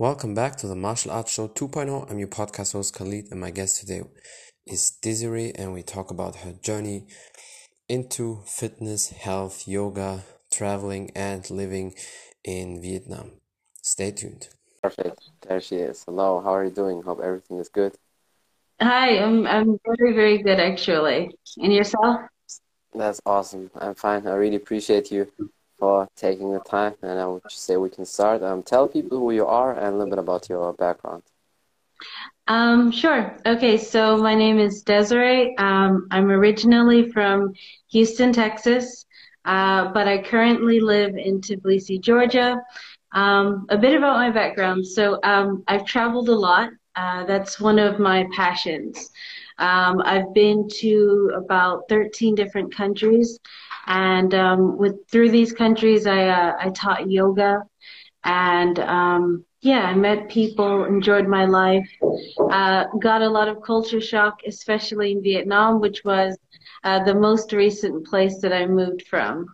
Welcome back to the Martial Arts Show 2.0. I'm your podcast host Khalid, and my guest today is Desiree, and we talk about her journey into fitness, health, yoga, traveling, and living in Vietnam. Stay tuned. Perfect. There she is. Hello, how are you doing? Hope everything is good. Hi, I'm I'm very, very good actually. And yourself? That's awesome. I'm fine. I really appreciate you for taking the time, and I would say we can start. Um, tell people who you are and a little bit about your background. Um, sure. Okay, so my name is Desiree. Um, I'm originally from Houston, Texas, uh, but I currently live in Tbilisi, Georgia. Um, a bit about my background. So um, I've traveled a lot. Uh, that's one of my passions. Um, I've been to about 13 different countries, and um, with through these countries, I uh, I taught yoga, and um, yeah, I met people, enjoyed my life, uh, got a lot of culture shock, especially in Vietnam, which was uh, the most recent place that I moved from.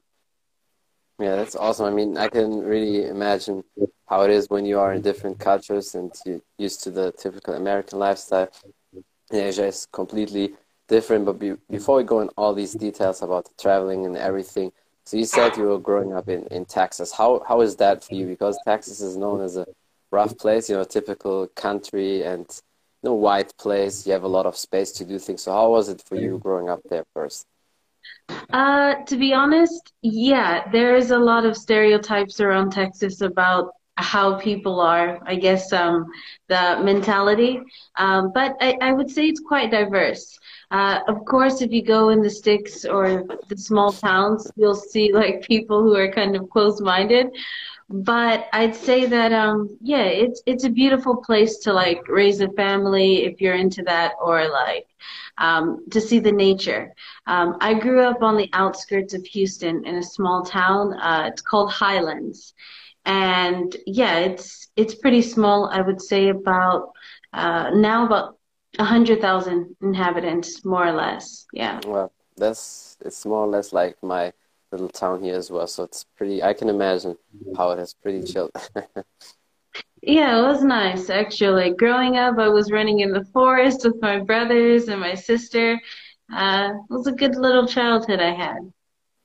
Yeah, that's awesome. I mean, I can really imagine how it is when you are in different cultures and you're used to the typical American lifestyle. In Asia is completely different. But be, before we go in all these details about the traveling and everything, so you said you were growing up in, in Texas. How how is that for you? Because Texas is known as a rough place, you know, typical country and you know, white place. You have a lot of space to do things. So how was it for you growing up there first? Uh, to be honest, yeah, there is a lot of stereotypes around Texas about how people are, I guess, um, the mentality. Um, but I, I would say it's quite diverse. Uh, of course, if you go in the sticks or the small towns, you'll see like people who are kind of close-minded. But I'd say that um, yeah, it's it's a beautiful place to like raise a family if you're into that, or like um, to see the nature. Um, I grew up on the outskirts of Houston in a small town. Uh, it's called Highlands, and yeah, it's it's pretty small. I would say about uh, now about a hundred thousand inhabitants, more or less. Yeah. Well, that's it's more or less like my little town here as well. So it's pretty. I can imagine how it is pretty chilled. Yeah, it was nice actually. Growing up, I was running in the forest with my brothers and my sister. Uh, it was a good little childhood I had.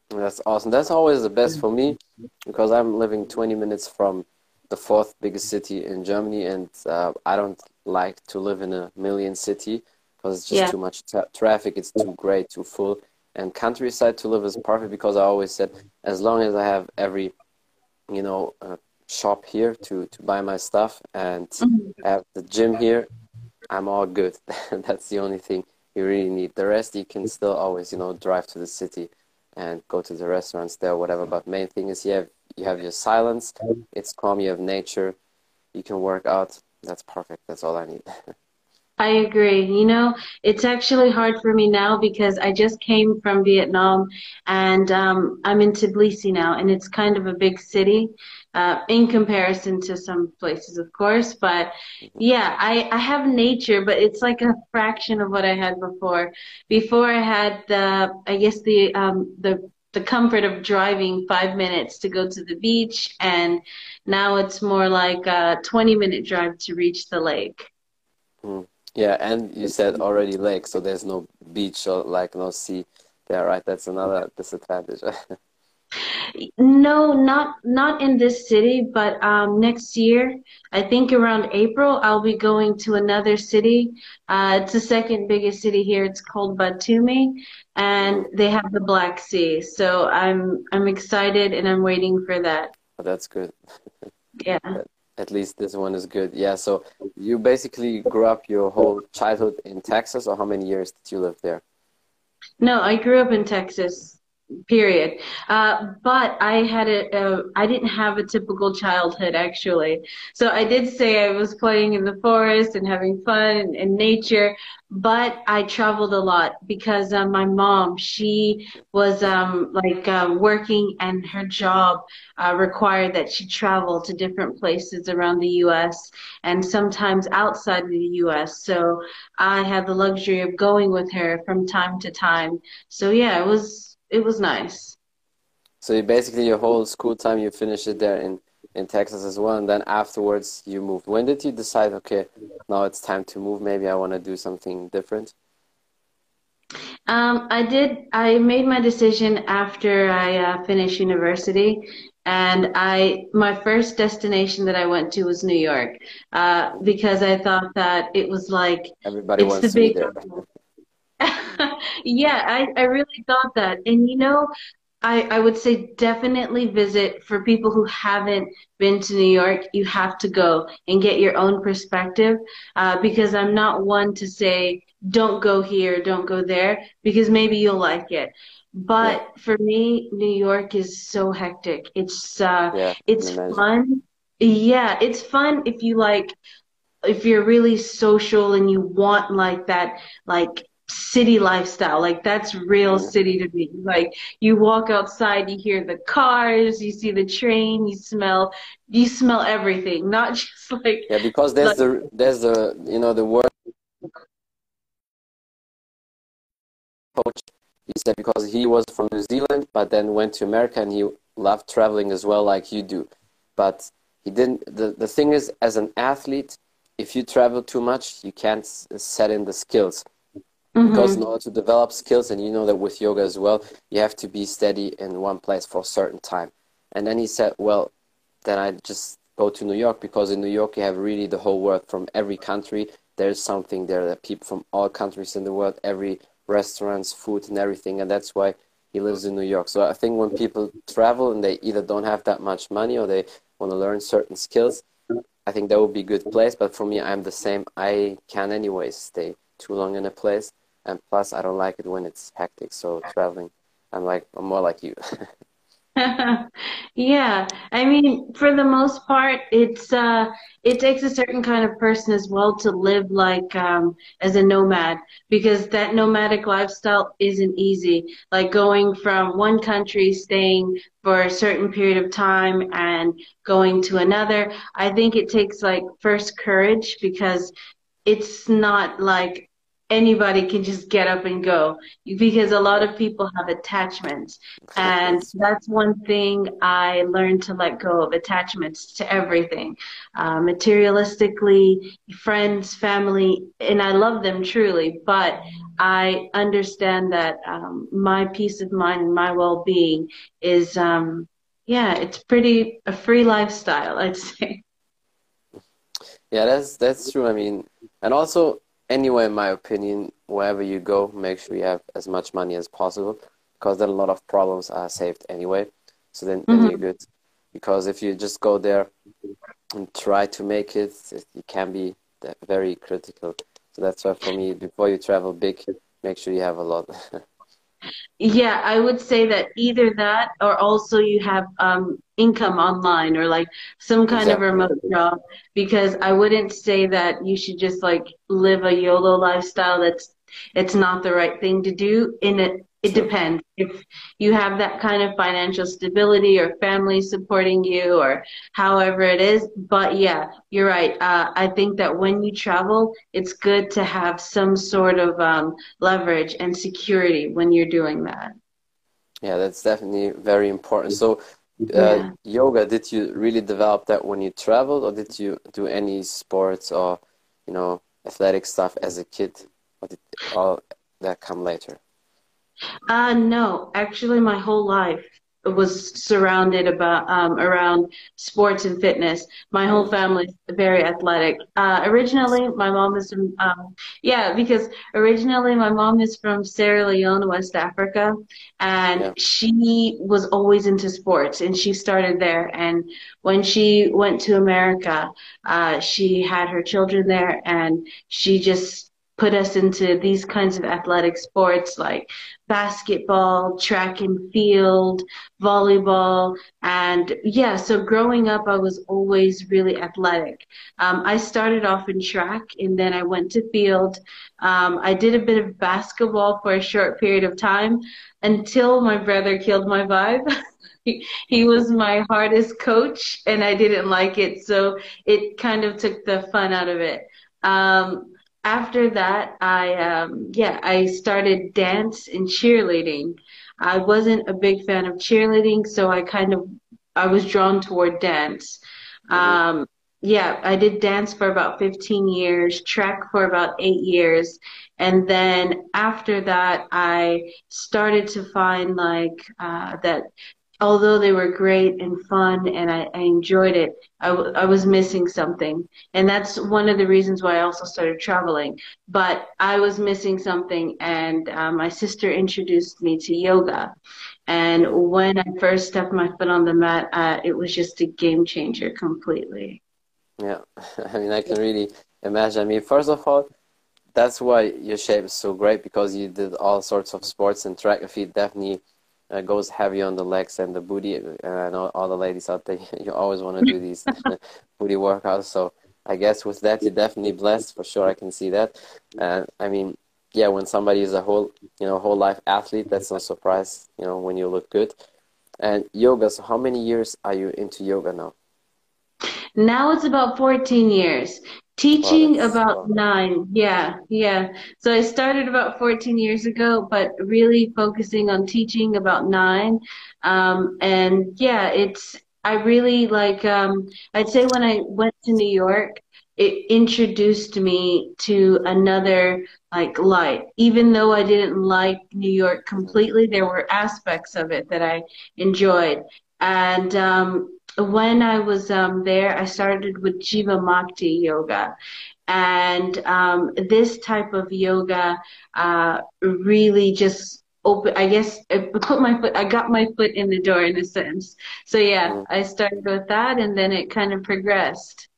That's awesome. That's always the best for me because I'm living 20 minutes from the fourth biggest city in Germany, and uh, I don't like to live in a million city because it's just Yeah. too much tra traffic. It's too great, too full. And countryside to live is perfect because I always said as long as I have every, you know, uh, shop here to to buy my stuff and Mhm. have the gym here, I'm all good. That's the only thing you really need. The rest you can still always, you know, drive to the city and go to the restaurants there, whatever. But main thing is you have you have your silence. It's calm. You have nature. You can work out. That's perfect. That's all I need. I agree. You know, it's actually hard for me now because I just came from Vietnam and um, I'm in Tbilisi now, and it's kind of a big city uh, in comparison to some places, of course. But yeah, I, I have nature, but it's like a fraction of what I had before. Before I had the, I guess the um, the the comfort of driving five minutes to go to the beach, and now it's more like a 20 minute drive to reach the lake. Mm. Yeah, and you said already lake, so there's no beach or like no sea there, right? That's another disadvantage. No, not not in this city, but um, next year, I think around April, I'll be going to another city. Uh, it's the second biggest city here. It's called Batumi, and they have the Black Sea. So I'm I'm excited and I'm waiting for that. That's good. Yeah. At least this one is good. Yeah, so you basically grew up your whole childhood in Texas, or how many years did you live there? No, I grew up in Texas, period. Uh, but I had a, a, I didn't have a typical childhood actually. So I did say I was playing in the forest and having fun in, nature, but I traveled a lot because uh, my mom, she was um, like uh, working and her job uh, required that she travel to different places around the U.S. and sometimes outside of the U.S. So I had the luxury of going with her from time to time. So yeah, it was it was nice. So you basically your whole school time you finished it there in in Texas as well, and then afterwards you moved. When did you decide? Okay, now it's time to move. Maybe I want to do something different. Um, I did. I made my decision after I uh, finished university, and I my first destination that I went to was New York, uh, because I thought that it was like everybody wants to be there. yeah, I, I really thought that, and you know, I, I would say definitely visit for people who haven't been to New York. You have to go and get your own perspective uh, because I'm not one to say, don't go here, don't go there, because maybe you'll like it. But yeah. for me, New York is so hectic. It's uh, yeah, it's fun. Yeah, it's fun if you like, if you're really social and you want like that, like city lifestyle. Like that's real city to me. Like you walk outside, you hear the cars, you see the train, you smell, you smell everything. Not just like yeah, because there's like, the there's the you know the word coach. He said because he was from New Zealand, but then went to America and he loved traveling as well, like you do. But he didn't. The the thing is, as an athlete, if you travel too much, you can't set in the skills Mm-hmm. Because in order to develop skills, and you know that with yoga as well, you have to be steady in one place for a certain time. And then he said, well, then I just go to New York because in New York you have really the whole world from every country. There's something there that people from all countries in the world, every restaurants, food, and everything, and that's why he lives in New York. So I think when people travel and they either don't have that much money or they want to learn certain skills, I think that would be a good place. But for me, I'm the same. I can anyways stay too long in a place and plus I don't like it when it's hectic. So traveling, I'm like I'm more like you. yeah, I mean, for the most part, it's uh, it takes a certain kind of person as well to live like um, as a nomad because that nomadic lifestyle isn't easy. Like going from one country, staying for a certain period of time, and going to another. I think it takes like first courage because it's not like anybody can just get up and go because a lot of people have attachments. And that's one thing i learned to let go of attachments to everything. Uh, materialistically friends family and i love them truly but i understand that um, my peace of mind and my well-being is um, yeah it's pretty a free lifestyle i'd say. Yeah that's that's true i mean and also anyway, in my opinion, wherever you go, make sure you have as much money as possible because then a lot of problems are saved anyway. So then, mm-hmm. then you're good. Because if you just go there and try to make it, it can be very critical. So that's why for me, before you travel big, make sure you have a lot. Yeah, I would say that either that or also you have um, income online or like some kind exactly. of remote job because I wouldn't say that you should just like live a YOLO lifestyle. That's it's not the right thing to do in it it depends. If you have that kind of financial stability or family supporting you or however it is but yeah you're right. Uh, i think that when you travel it's good to have some sort of um, leverage and security when you're doing that. Yeah that's definitely very important. So uh, yeah. yoga did you really develop that when you traveled or did you do any sports or you know athletic stuff as a kid or did all that come later uh, no, actually, my whole life was surrounded about um, around sports and fitness. My whole family is very athletic. Uh, originally, my mom is from um, yeah, because originally my mom is from Sierra Leone, West Africa, and yeah. she was always into sports, and she started there. And when she went to America, uh, she had her children there, and she just put us into these kinds of athletic sports like basketball, track and field, volleyball. And yeah, so growing up, I was always really athletic. Um, I started off in track and then I went to field. Um, I did a bit of basketball for a short period of time until my brother killed my vibe. he, was my hardest coach and I didn't like it. So it kind of took the fun out of it. Um, after that, I um, yeah, I started dance and cheerleading. I wasn't a big fan of cheerleading, so I kind of I was drawn toward dance. Um, yeah, I did dance for about 15 years, track for about eight years. And then after that, I started to find like uh, that although they were great and fun and I, I enjoyed it, I, w- I was missing something. And that's one of the reasons why I also started traveling. But I was missing something, and uh, my sister introduced me to yoga. And when I first stepped my foot on the mat, uh, it was just a game changer completely. Yeah, I mean, I can really imagine. I mean, first of all, that's why your shape is so great because you did all sorts of sports and track and field definitely uh, goes heavy on the legs and the booty. And I know all the ladies out there, you always want to do these booty workouts. So I guess with that, you're definitely blessed for sure. I can see that. And I mean, yeah, when somebody is a whole, you know, whole life athlete, that's no surprise, you know, when you look good. And yoga, so how many years are you into yoga now? Now it's about 14 years. Teaching oh, about nine. Yeah, yeah. So I started about 14 years ago, but really focusing on teaching about nine. Um, and yeah, it's, I really like, um, I'd say when I went to New York, it introduced me to another like light. Even though I didn't like New York completely, there were aspects of it that I enjoyed. And um, when I was um, there, I started with Jivamukti yoga. And um, this type of yoga uh, really just open i guess I put my foot i got my foot in the door in a sense so yeah mm. i started with that and then it kind of progressed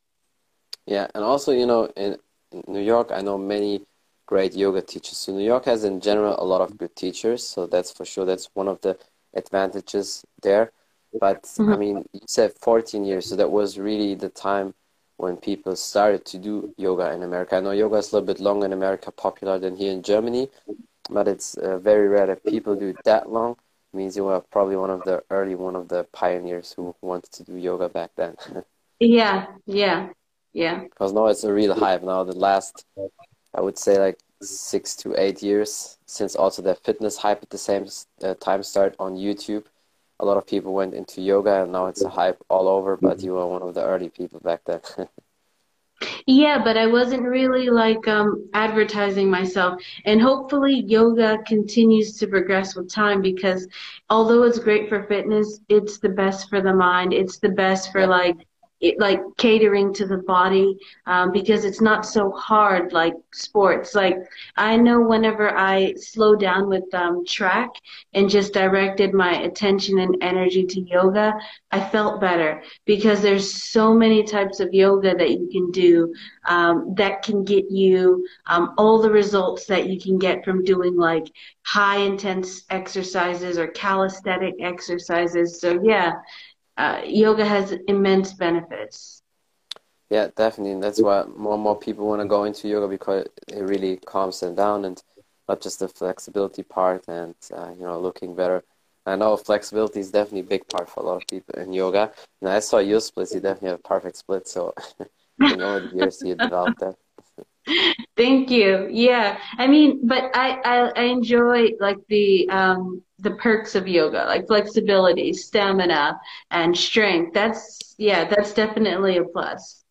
yeah and also you know in, in new york i know many great yoga teachers so new york has in general a lot of good teachers so that's for sure that's one of the advantages there but mm-hmm. I mean, you said 14 years, so that was really the time when people started to do yoga in America. I know yoga is a little bit longer in America, popular than here in Germany, but it's uh, very rare that people do it that long. It means you were probably one of the early, one of the pioneers who wanted to do yoga back then. yeah, yeah, yeah. Because now it's a real hype. Now the last, I would say, like six to eight years since also the fitness hype at the same uh, time started on YouTube a lot of people went into yoga and now it's a hype all over but you were one of the early people back then. Yeah but i wasn't really like um, advertising myself. And hopefully yoga continues to progress with time because although it's great for fitness it's the best for the mind. It's the best for like it, like catering to the body um, because it's not so hard like sports. Like I know whenever I slow down with um, track and just directed my attention and energy to yoga, I felt better because there's so many types of yoga that you can do um, that can get you um, all the results that you can get from doing like high intense exercises or calisthenic exercises. So yeah, uh, yoga has immense benefits. Yeah, definitely. that's why more and more people want to go into yoga because it really calms them down and not just the flexibility part and, uh, you know, looking better. I know flexibility is definitely a big part for a lot of people in yoga. And I saw your splits, you definitely have perfect split. So, you know, the years you developed that. Thank you. Yeah, I mean, but I I, I enjoy like the um the perks of yoga, like flexibility, stamina, and strength. That's yeah, that's definitely a plus.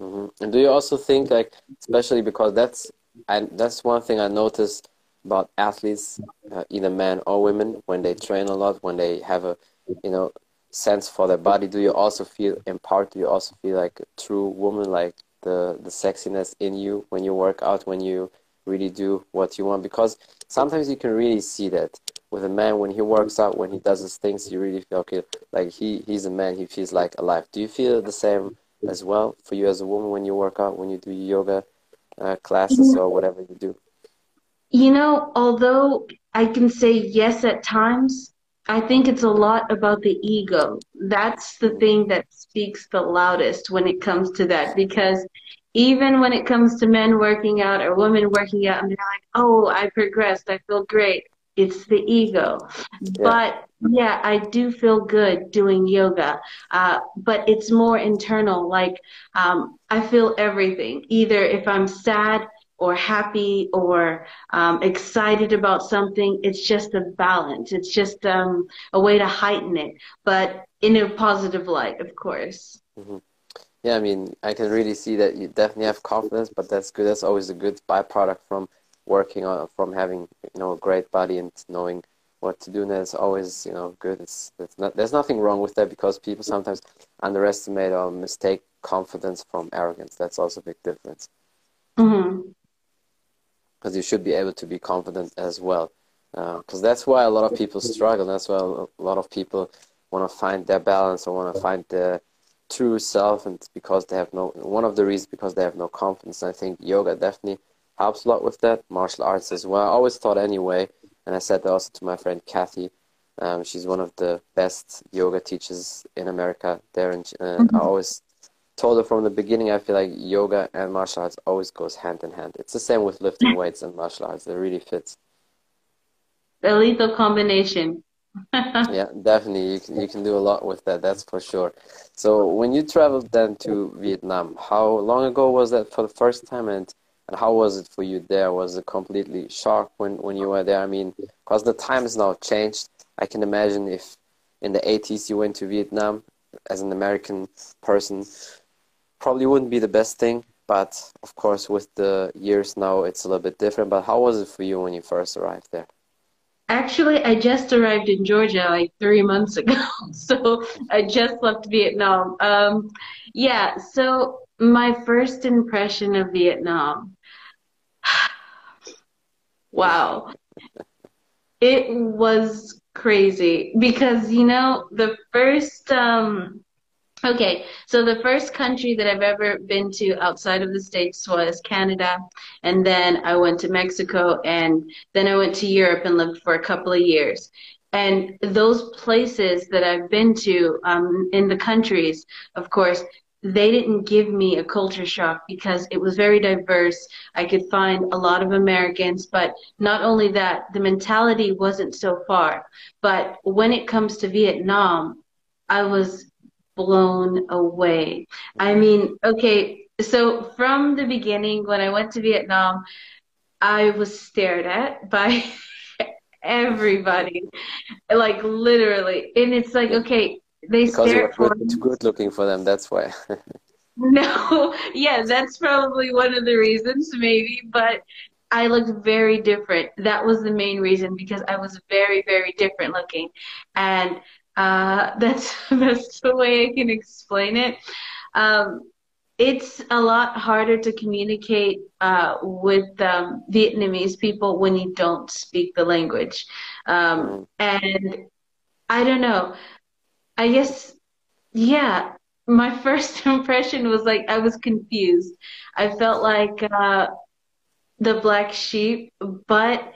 Mm-hmm. And do you also think like, especially because that's and that's one thing I noticed about athletes, uh, either men or women, when they train a lot, when they have a you know sense for their body. Do you also feel empowered? Do you also feel like a true woman, like the the sexiness in you when you work out when you really do what you want because sometimes you can really see that with a man when he works out when he does his things you really feel okay like he he's a man he feels like alive. Do you feel the same as well for you as a woman when you work out when you do yoga uh, classes or whatever you do? You know although i can say yes at times I think it's a lot about the ego. That's the thing that speaks the loudest when it comes to that because even when it comes to men working out or women working out and they're like, oh, I progressed, I feel great. It's the ego. Yeah. But yeah, I do feel good doing yoga. Uh, but it's more internal. Like, um, I feel everything. Either if I'm sad, or happy or um, excited about something. It's just a balance. It's just um, a way to heighten it, but in a positive light, of course. Mm-hmm. Yeah, I mean, I can really see that you definitely have confidence, but that's good. That's always a good byproduct from working on, from having you know a great body and knowing what to do. And that's always you know good. It's, it's not, there's nothing wrong with that because people sometimes underestimate or mistake confidence from arrogance. That's also a big difference. Mm-hmm because you should be able to be confident as well. Because uh, that's why a lot of people struggle. That's why a lot of people want to find their balance or want to find their true self, and because they have no one of the reasons because they have no confidence. I think yoga definitely helps a lot with that. Martial arts as well. I always thought anyway, and I said that also to my friend Kathy. Um, she's one of the best yoga teachers in America. There, and uh, mm-hmm. I always told her from the beginning, I feel like yoga and martial arts always goes hand in hand. It's the same with lifting weights and martial arts. It really fits. The lethal combination. yeah, definitely. You can, you can do a lot with that, that's for sure. So when you traveled then to Vietnam, how long ago was that for the first time and, and how was it for you there? Was it completely shock when, when you were there? I mean, because the time has now changed. I can imagine if in the 80s you went to Vietnam as an American person, probably wouldn't be the best thing. But of course, with the years now, it's a little bit different. But how was it for you when you first arrived there? Actually, I just arrived in Georgia like three months ago. so I just left Vietnam. Um, yeah, so my first impression of Vietnam. wow. it was crazy because, you know, the first um, Okay, so the first country that I've ever been to outside of the States was Canada, and then I went to Mexico, and then I went to Europe and lived for a couple of years. And those places that I've been to um, in the countries, of course, they didn't give me a culture shock because it was very diverse. I could find a lot of Americans, but not only that, the mentality wasn't so far. But when it comes to Vietnam, I was blown away. I mm-hmm. mean, okay, so from the beginning, when I went to Vietnam, I was stared at by everybody, like literally. And it's like, okay, they because stare for good, good looking for them. That's why. no, yeah, that's probably one of the reasons, maybe. But I looked very different. That was the main reason because I was very, very different looking, and uh, that's the way I can explain it. Um, it's a lot harder to communicate uh, with um, Vietnamese people when you don't speak the language. Um, and I don't know. I guess, yeah, my first impression was like I was confused. I felt like uh, the black sheep, but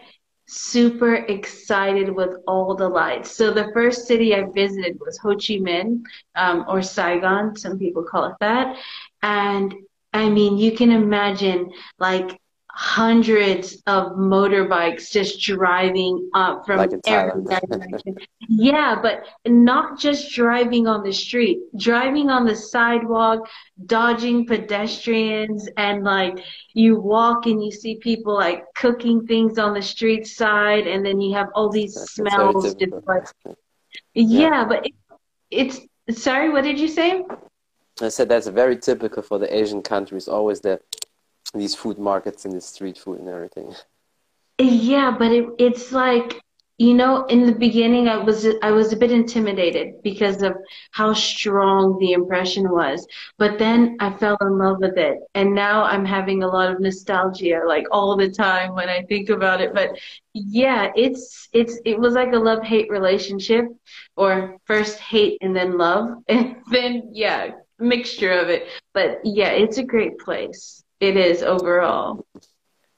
super excited with all the lights. So the first city I visited was Ho Chi Minh, um, or Saigon, some people call it that. And I mean, you can imagine like hundreds of motorbikes just driving up from like every direction. yeah, but not just driving on the street, driving on the sidewalk, dodging pedestrians, and like you walk and you see people like cooking things on the street side, and then you have all these That's smells. Just like, yeah, yeah, but it, it's sorry, what did you say? I said that's very typical for the Asian countries. Always that these food markets and the street food and everything. Yeah, but it, it's like you know, in the beginning, I was I was a bit intimidated because of how strong the impression was. But then I fell in love with it, and now I'm having a lot of nostalgia, like all the time when I think about it. But yeah, it's it's it was like a love hate relationship, or first hate and then love, and then yeah, mixture of it. But yeah, it's a great place it is overall.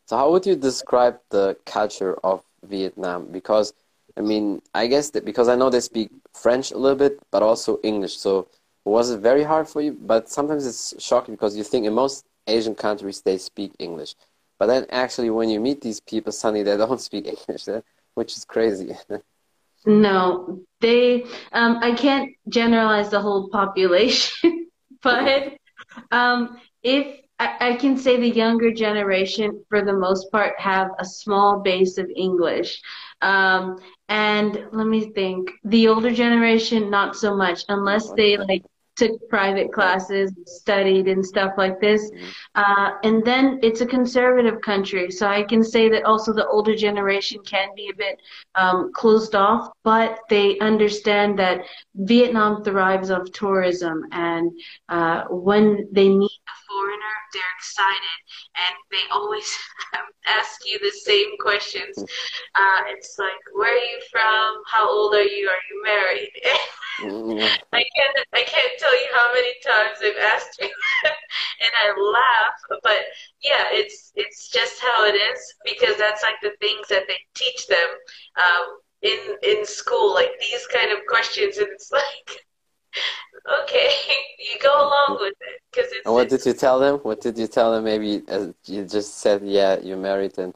So, how would you describe the culture of Vietnam? Because, I mean, I guess that because I know they speak French a little bit, but also English. So, was it very hard for you? But sometimes it's shocking because you think in most Asian countries they speak English, but then actually when you meet these people, suddenly they don't speak English, which is crazy. no, they. Um, I can't generalize the whole population, but um, if I, can say the younger generation, for the most part, have a small base of English. Um, and let me think, the older generation, not so much, unless they like took private classes, studied and stuff like this. Uh, and then it's a conservative country, so I can say that also the older generation can be a bit um, closed off, but they understand that Vietnam thrives off tourism, and uh, when they a foreigner, they're excited, and they always ask you the same questions. Uh, it's like, where are you from? How old are you? Are you married? Mm-hmm. I can't I can't tell you how many times they've asked me and I laugh, but yeah, it's it's just how it is because that's like the things that they teach them um, in in school, like these kind of questions, and it's like okay, you go along with it because it's. And what did you tell them? What did you tell them? Maybe uh, you just said, "Yeah, you're married," and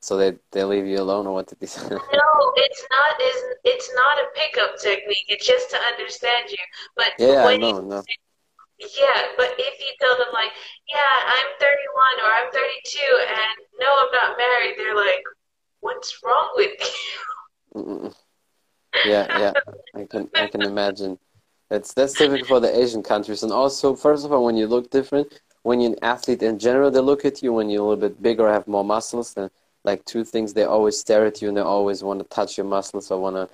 so they they leave you alone, or what did they say? No, it's not. Is it's not a pickup technique. It's just to understand you. But yeah, when no, no. Yeah, but if you tell them like, yeah, I'm 31 or I'm 32, and no, I'm not married, they're like, what's wrong with you? yeah, yeah, I can I can imagine. That's that's typical for the Asian countries, and also first of all, when you look different, when you're an athlete in general, they look at you when you're a little bit bigger, have more muscles, then like two things they always stare at you and they always want to touch your muscles or want to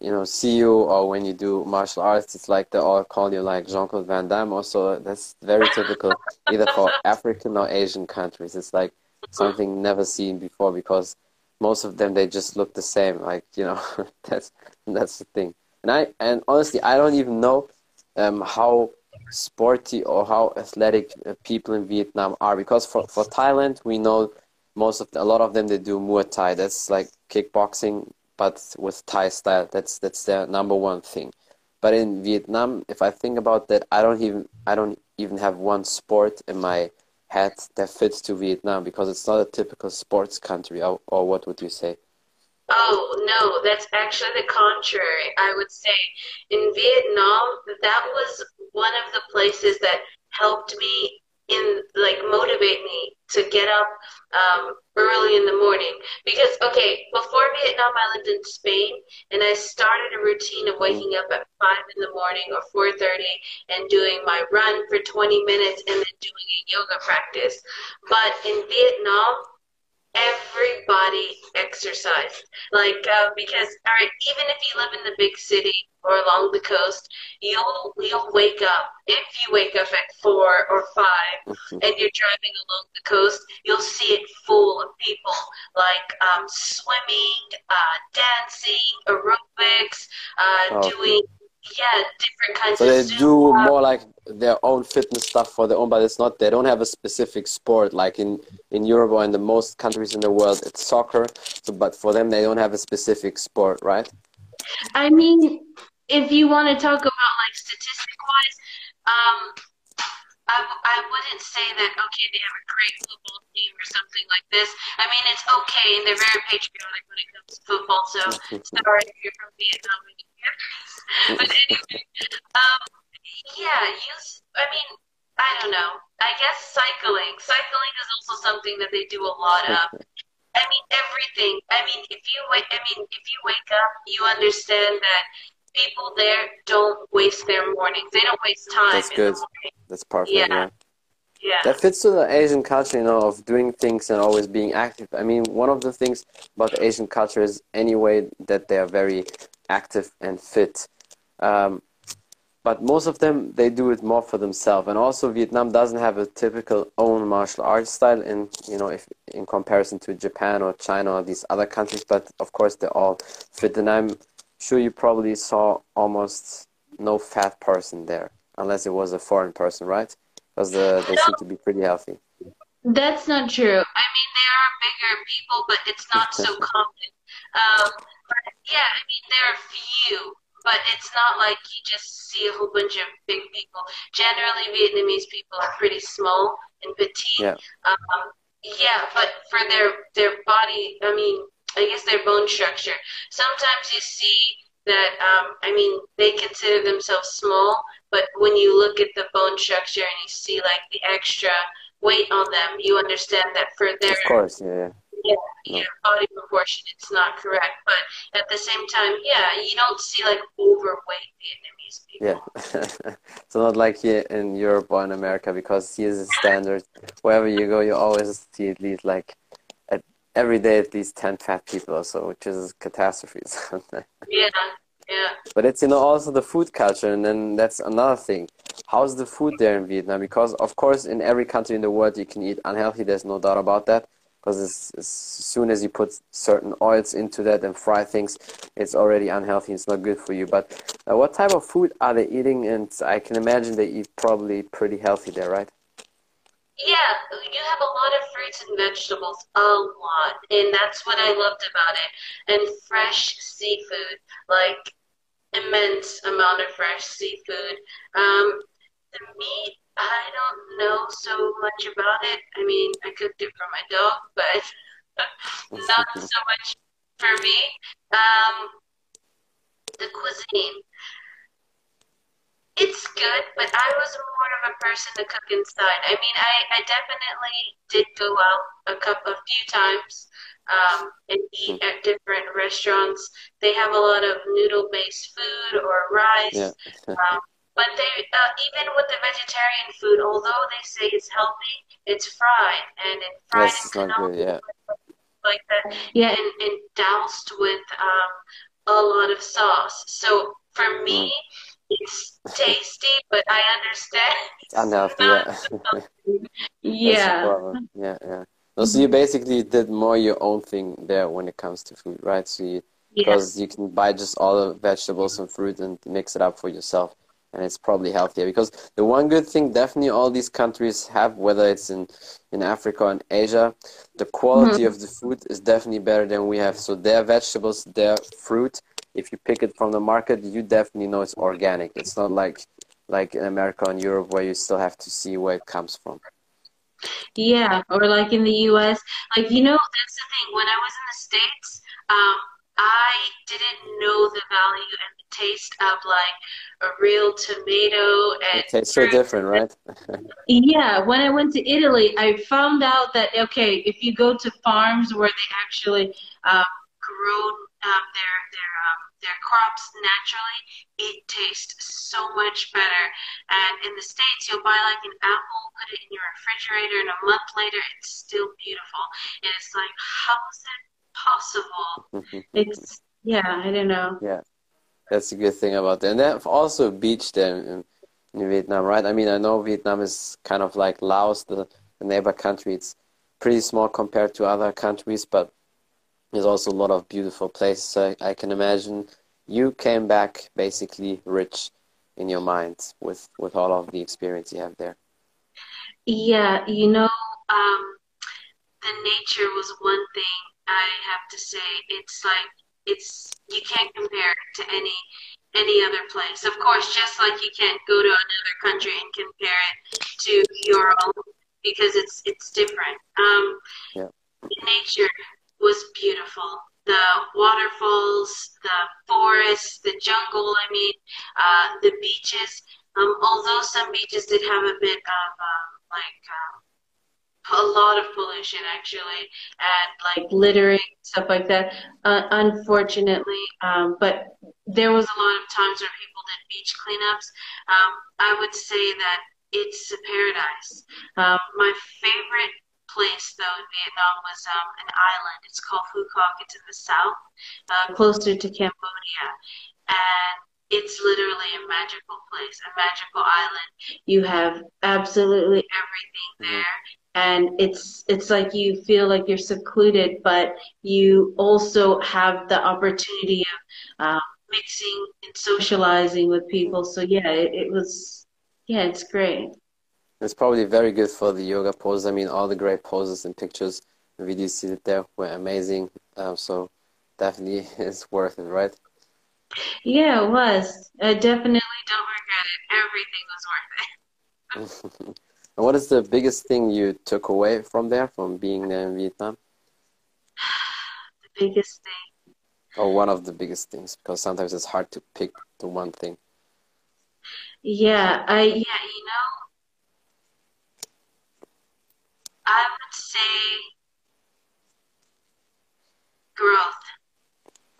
you know see you. Or when you do martial arts it's like they all call you like jean-claude van damme. Also that's very typical either for african or asian countries. It's like something never seen before because most of them they just look the same like you know that's that's the thing and i and honestly i don't even know um, how sporty or how athletic uh, people in vietnam are because for, for thailand we know most of the, a lot of them they do Muay Thai. That's like kickboxing, but with Thai style. That's that's their number one thing. But in Vietnam, if I think about that, I don't even I don't even have one sport in my head that fits to Vietnam because it's not a typical sports country. Or, or what would you say? Oh no, that's actually the contrary. I would say in Vietnam, that was one of the places that helped me in like motivate me to get up um, early in the morning because okay before vietnam i lived in spain and i started a routine of waking up at 5 in the morning or 4.30 and doing my run for 20 minutes and then doing a yoga practice but in vietnam everybody exercised like uh, because all right even if you live in the big city or along the coast, you'll you'll wake up if you wake up at four or 5 mm-hmm. and you're driving along the coast, you'll see it full of people like um, swimming, uh, dancing, aerobics, uh, oh. doing yeah different kinds. So they do more like their own fitness stuff for their own, but it's not. They don't have a specific sport like in in Europe or in the most countries in the world. It's soccer. So, but for them, they don't have a specific sport, right? I mean, if you want to talk about like statistic wise, um, I, I wouldn't say that okay they have a great football team or something like this. I mean it's okay and they're very patriotic when it comes to football. So sorry if you're from Vietnam but anyway, um, yeah, you. I mean I don't know. I guess cycling. Cycling is also something that they do a lot of. I mean everything. I mean if you wake. I mean if you wake up, you understand that people there don't waste their mornings. They don't waste time. That's good. That's perfect. Yeah. yeah. Yeah. That fits to the Asian culture, you know, of doing things and always being active. I mean, one of the things about the Asian culture is anyway that they are very active and fit. Um, but most of them, they do it more for themselves. And also, Vietnam doesn't have a typical own martial arts style in, you know, if in comparison to Japan or China or these other countries. But of course, they're all fit. And I'm sure you probably saw almost no fat person there, unless it was a foreign person, right? Because the, they no, seem to be pretty healthy. That's not true. I mean, there are bigger people, but it's not so common. Um, but yeah, I mean, there are few, but it's not like you just see a whole bunch of big people. Generally, Vietnamese people are pretty small and petite. Yeah. Um, yeah, but for their their body, I mean, I guess their bone structure. Sometimes you see that, um, I mean, they consider themselves small, but when you look at the bone structure and you see like the extra weight on them, you understand that for their of course, yeah, yeah, yeah, body proportion, it's not correct. But at the same time, yeah, you don't see like overweight Vietnamese people. Yeah, so not like here in Europe or in America because here's the standard. Wherever you go, you always see at least like at, every day at least ten fat people or so, which is a catastrophe. yeah, yeah. But it's you know also the food culture, and then that's another thing. How's the food there in Vietnam? Because of course, in every country in the world, you can eat unhealthy. There's no doubt about that because as, as soon as you put certain oils into that and fry things, it's already unhealthy. It's not good for you. But uh, what type of food are they eating? And I can imagine they eat probably pretty healthy there, right? Yeah, you have a lot of fruits and vegetables, a lot, and that's what I loved about it. And fresh seafood, like immense amount of fresh seafood. Um, the meat I don't know so much about it. I mean, I cooked it for my dog, but not so much for me. Um, the cuisine. It's good, but I was more of a person to cook inside. I mean, I, I definitely did go out a couple, a few times um, and eat at different restaurants. They have a lot of noodle-based food or rice. Yeah. um, but they, uh, even with the vegetarian food, although they say it's healthy, it's fried and it fried and good, yeah. like that. Yeah, and, and doused with um, a lot of sauce. So for me, mm. it's tasty, but I understand. It's unhealthy, yeah. yeah. Yeah, yeah. So you basically did more your own thing there when it comes to food, right? So you, because you can buy just all the vegetables and fruit and mix it up for yourself and it's probably healthier because the one good thing definitely all these countries have whether it's in in africa and asia the quality mm-hmm. of the food is definitely better than we have. So their vegetables their fruit if you pick it from the market you definitely know it's organic. It's not like like in america and europe where you still have to see where it comes from. Yeah or like in the us like you know that's the thing. When i was in the states um, i didn't know the value and taste of like a real tomato and it tastes so different right? Yeah when i went to italy i found out that okay if you go to farms where they actually um, grow um, their their um, their crops naturally it tastes so much better. And in the states you'll buy like an apple put it in your refrigerator and a month later it's still beautiful. And it's like how is that possible? It's yeah i don't know. Yeah that's a good thing about that. And have also beach there in, in, Vietnam, right? I mean, I know Vietnam is kind of like Laos, the, the neighbor country. It's pretty small compared to other countries, but there's also a lot of beautiful places. I, I can imagine you came back basically rich in your mind with, with all of the experience you have there. Yeah, you know, um, the nature was one thing I have to say. It's like it's you can't compare it to any any other place. Of course, just like you can't go to another country and compare it to your own because it's it's different. Um, yeah. Nature was beautiful. The waterfalls, the forests, the jungle. I mean, uh, the beaches. Um, although some beaches did have a bit of um, like um, a lot of pollution actually and like littering stuff like that uh, unfortunately um, but there was a lot of times where people did beach cleanups. Um, i would say that it's a paradise. Um, my favorite place though in vietnam was um, an island. It's called phu quoc it's in the south uh, closer to cambodia. And it's literally a magical place, a magical island. You have absolutely everything mm-hmm. there and it's it's like you feel like you're secluded but you also have the opportunity of uh, mixing and socializing with people. So yeah it, it, was yeah it's great. It's probably very good for the yoga poses i mean all the great poses and pictures and videos see there were amazing. Um, so definitely it's worth it right? Yeah it was. I definitely don't regret it. Everything was worth it And what is the biggest thing you took away from there, from being there in Vietnam? The biggest thing. Or one of the biggest things, because sometimes it's hard to pick the one thing. Yeah, I yeah, you know, I would say growth.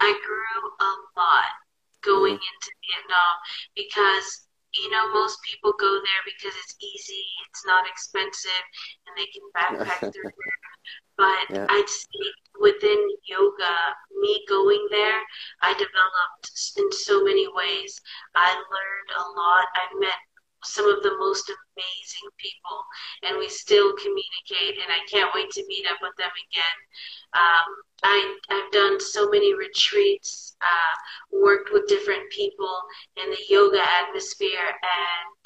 I grew a lot going mm-hmm. into Vietnam because you know most people go there because it's easy, it's not expensive, and they can backpack through there. But yeah. I'd say within yoga, me going there, I developed in so many ways. I learned a lot. I met some of the most amazing people, and we still communicate. And I can't wait to meet up with them again. Um, I, I've done so many retreats, uh, worked with different people in the yoga atmosphere, and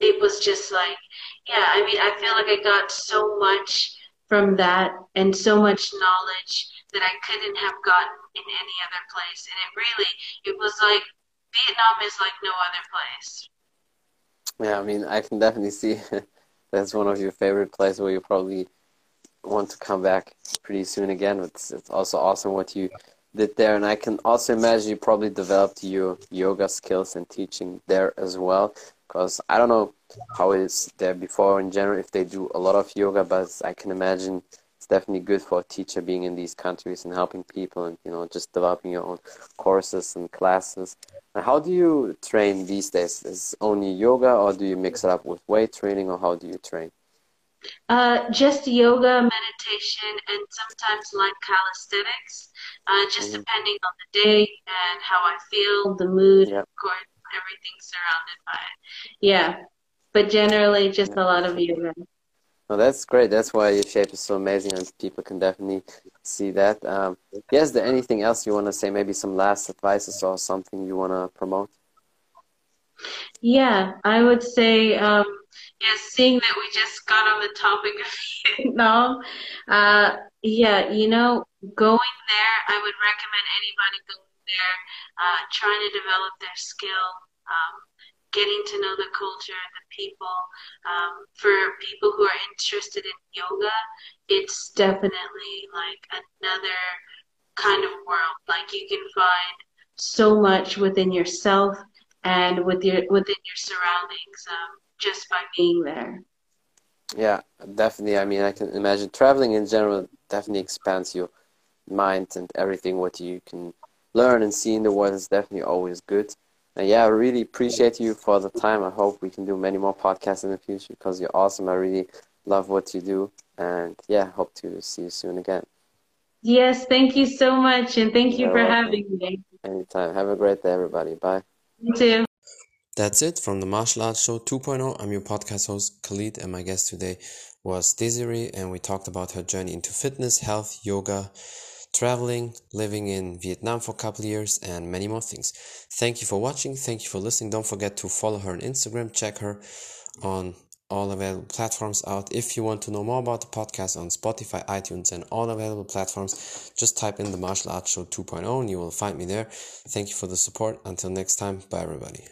it was just like, yeah. I mean, I feel like I got so much from that and so much knowledge that I couldn't have gotten in any other place. And it really, it was like Vietnam is like no other place. Yeah, I mean, I can definitely see that's one of your favorite places where you probably want to come back pretty soon again. It's, it's also awesome what you did there. And I can also imagine you probably developed your yoga skills and teaching there as well. Because I don't know how it is there before in general, if they do a lot of yoga, but I can imagine it's definitely good for a teacher being in these countries and helping people and, you know, just developing your own courses and classes. How do you train these days? Is only yoga, or do you mix it up with weight training, or how do you train? Uh, just yoga, meditation, and sometimes like calisthenics, uh, just mm-hmm. depending on the day and how I feel, the mood, yep. of course, everything surrounded by it. Yeah, but generally just a lot of yoga. Oh, that's great. That's why your shape is so amazing, and people can definitely see that. Um, yeah, is there anything else you want to say? Maybe some last advices or something you want to promote? Yeah, I would say, um, yeah, seeing that we just got on the topic of Vietnam, uh, yeah, you know, going there, I would recommend anybody going there, uh, trying to develop their skill, um, getting to know the culture, the people. Um, for people who are interested in yoga, it's definitely like another kind of world. Like you can find so much within yourself and with your within your surroundings um, just by being there. Yeah, definitely. I mean, I can imagine traveling in general definitely expands your mind and everything what you can learn and see in the world is definitely always good. And yeah, I really appreciate you for the time. I hope we can do many more podcasts in the future because you're awesome. I really love what you do. And yeah, hope to see you soon again. Yes, thank you so much. And thank you you're for welcome. having me. Anytime. Have a great day, everybody. Bye. You too. That's it from the Martial Arts Show 2.0. I'm your podcast host, Khalid, and my guest today was Desiree, and we talked about her journey into fitness, health, yoga, traveling, living in Vietnam for a couple years, and many more things. Thank you for watching. Thank you for listening. Don't forget to follow her on Instagram. Check her on all available platforms out. If you want to know more about the podcast on Spotify, iTunes, and all available platforms, just type in the Martial Arts Show 2.0 and you will find me there. Thank you for the support. Until next time, bye everybody.